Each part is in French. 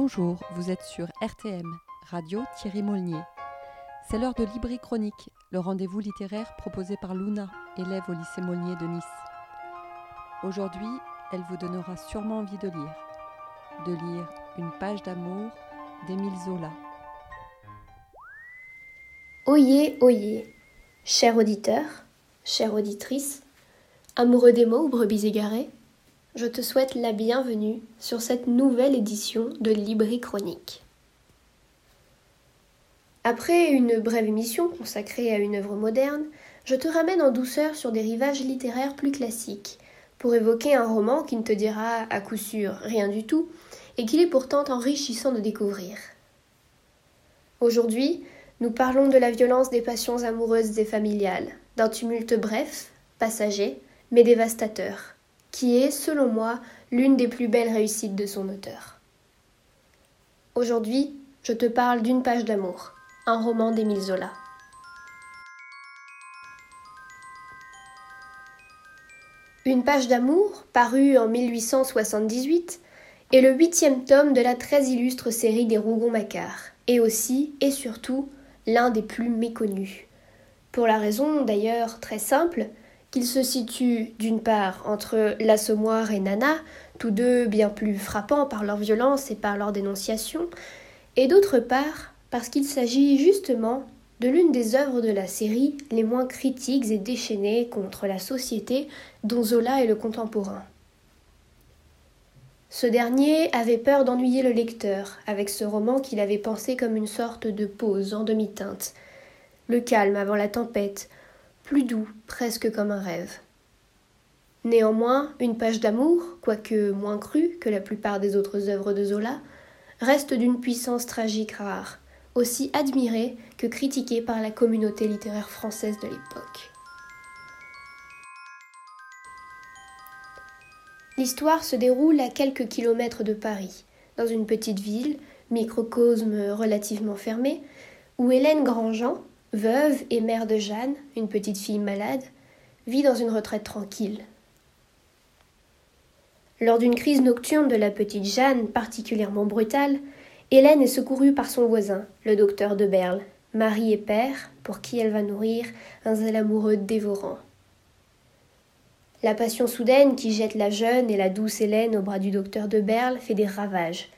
Bonjour, vous êtes sur RTM, Radio Thierry Molnier. C'est l'heure de Libri Chronique, le rendez-vous littéraire proposé par Luna, élève au lycée Molnier de Nice. Aujourd'hui, elle vous donnera sûrement envie de lire. De lire Une page d'amour d'Émile Zola. Oyez, oyez, cher auditeur, chère auditrice, amoureux des mots ou brebis égarés, je te souhaite la bienvenue sur cette nouvelle édition de Libri Chronique. Après une brève émission consacrée à une œuvre moderne, je te ramène en douceur sur des rivages littéraires plus classiques, pour évoquer un roman qui ne te dira à coup sûr rien du tout, et qu'il est pourtant enrichissant de découvrir. Aujourd'hui, nous parlons de la violence des passions amoureuses et familiales, d'un tumulte bref, passager, mais dévastateur, qui est, selon moi, l'une des plus belles réussites de son auteur. Aujourd'hui, je te parle d'une page d'amour, un roman d'Émile Zola. Une page d'amour, parue en 1878, est le huitième tome de la très illustre série des Rougon-Macquart, et aussi, et surtout, l'un des plus méconnus. Pour la raison d'ailleurs très simple qu'il se situe d'une part entre l'Assommoir et Nana, tous deux bien plus frappants par leur violence et par leur dénonciation, et d'autre part parce qu'il s'agit justement de l'une des œuvres de la série les moins critiques et déchaînées contre la société dont Zola est le contemporain. Ce dernier avait peur d'ennuyer le lecteur avec ce roman qu'il avait pensé comme une sorte de pause en demi-teinte, le calme avant la tempête, plus doux, presque comme un rêve. Néanmoins, une page d'amour, quoique moins crue que la plupart des autres œuvres de Zola, reste d'une puissance tragique rare, aussi admirée que critiquée par la communauté littéraire française de l'époque. L'histoire se déroule à quelques kilomètres de Paris, dans une petite ville, microcosme relativement fermé, où Hélène Grandjean, veuve et mère de Jeanne, une petite fille malade, vit dans une retraite tranquille. Lors d'une crise nocturne de la petite Jeanne particulièrement brutale, Hélène est secourue par son voisin, le docteur de Berle, mari et père, pour qui elle va nourrir un zèle amoureux dévorant. La passion soudaine qui jette la jeune et la douce Hélène au bras du docteur de Berle fait des ravages,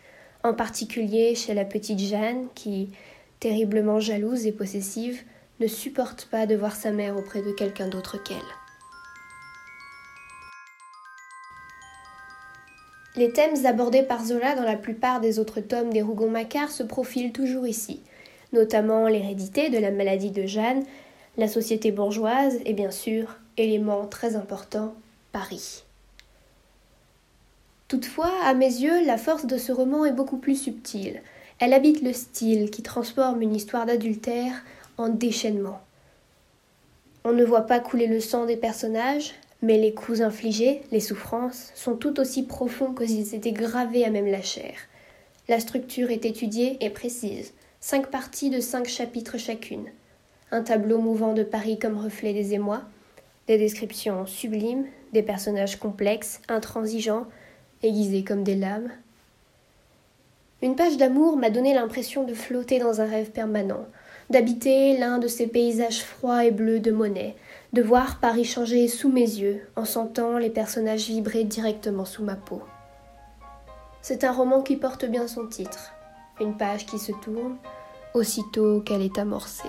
en particulier chez la petite Jeanne qui, terriblement jalouse et possessive, ne supporte pas de voir sa mère auprès de quelqu'un d'autre qu'elle. Les thèmes abordés par Zola dans la plupart des autres tomes des Rougon-Macquart se profilent toujours ici, notamment l'hérédité de la maladie de Jeanne, la société bourgeoise et bien sûr élément très important, Paris. Toutefois, à mes yeux, la force de ce roman est beaucoup plus subtile. Elle habite le style qui transforme une histoire d'adultère en déchaînement. On ne voit pas couler le sang des personnages, mais les coups infligés, les souffrances, sont tout aussi profonds que s'ils étaient gravés à même la chair. La structure est étudiée et précise, cinq parties de cinq chapitres chacune. Un tableau mouvant de Paris comme reflet des émois, des descriptions sublimes, des personnages complexes, intransigeants, aiguisés comme des lames. Une page d'amour m'a donné l'impression de flotter dans un rêve permanent, d'habiter l'un de ces paysages froids et bleus de Monet, de voir Paris changer sous mes yeux en sentant les personnages vibrer directement sous ma peau. C'est un roman qui porte bien son titre, une page qui se tourne aussitôt qu'elle est amorcée.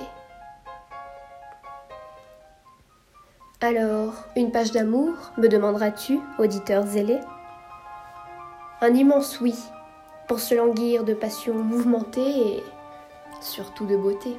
Alors, une page d'amour, me demanderas-tu, auditeur zélé Un immense oui, pour se languir de passion mouvementée et surtout de beauté.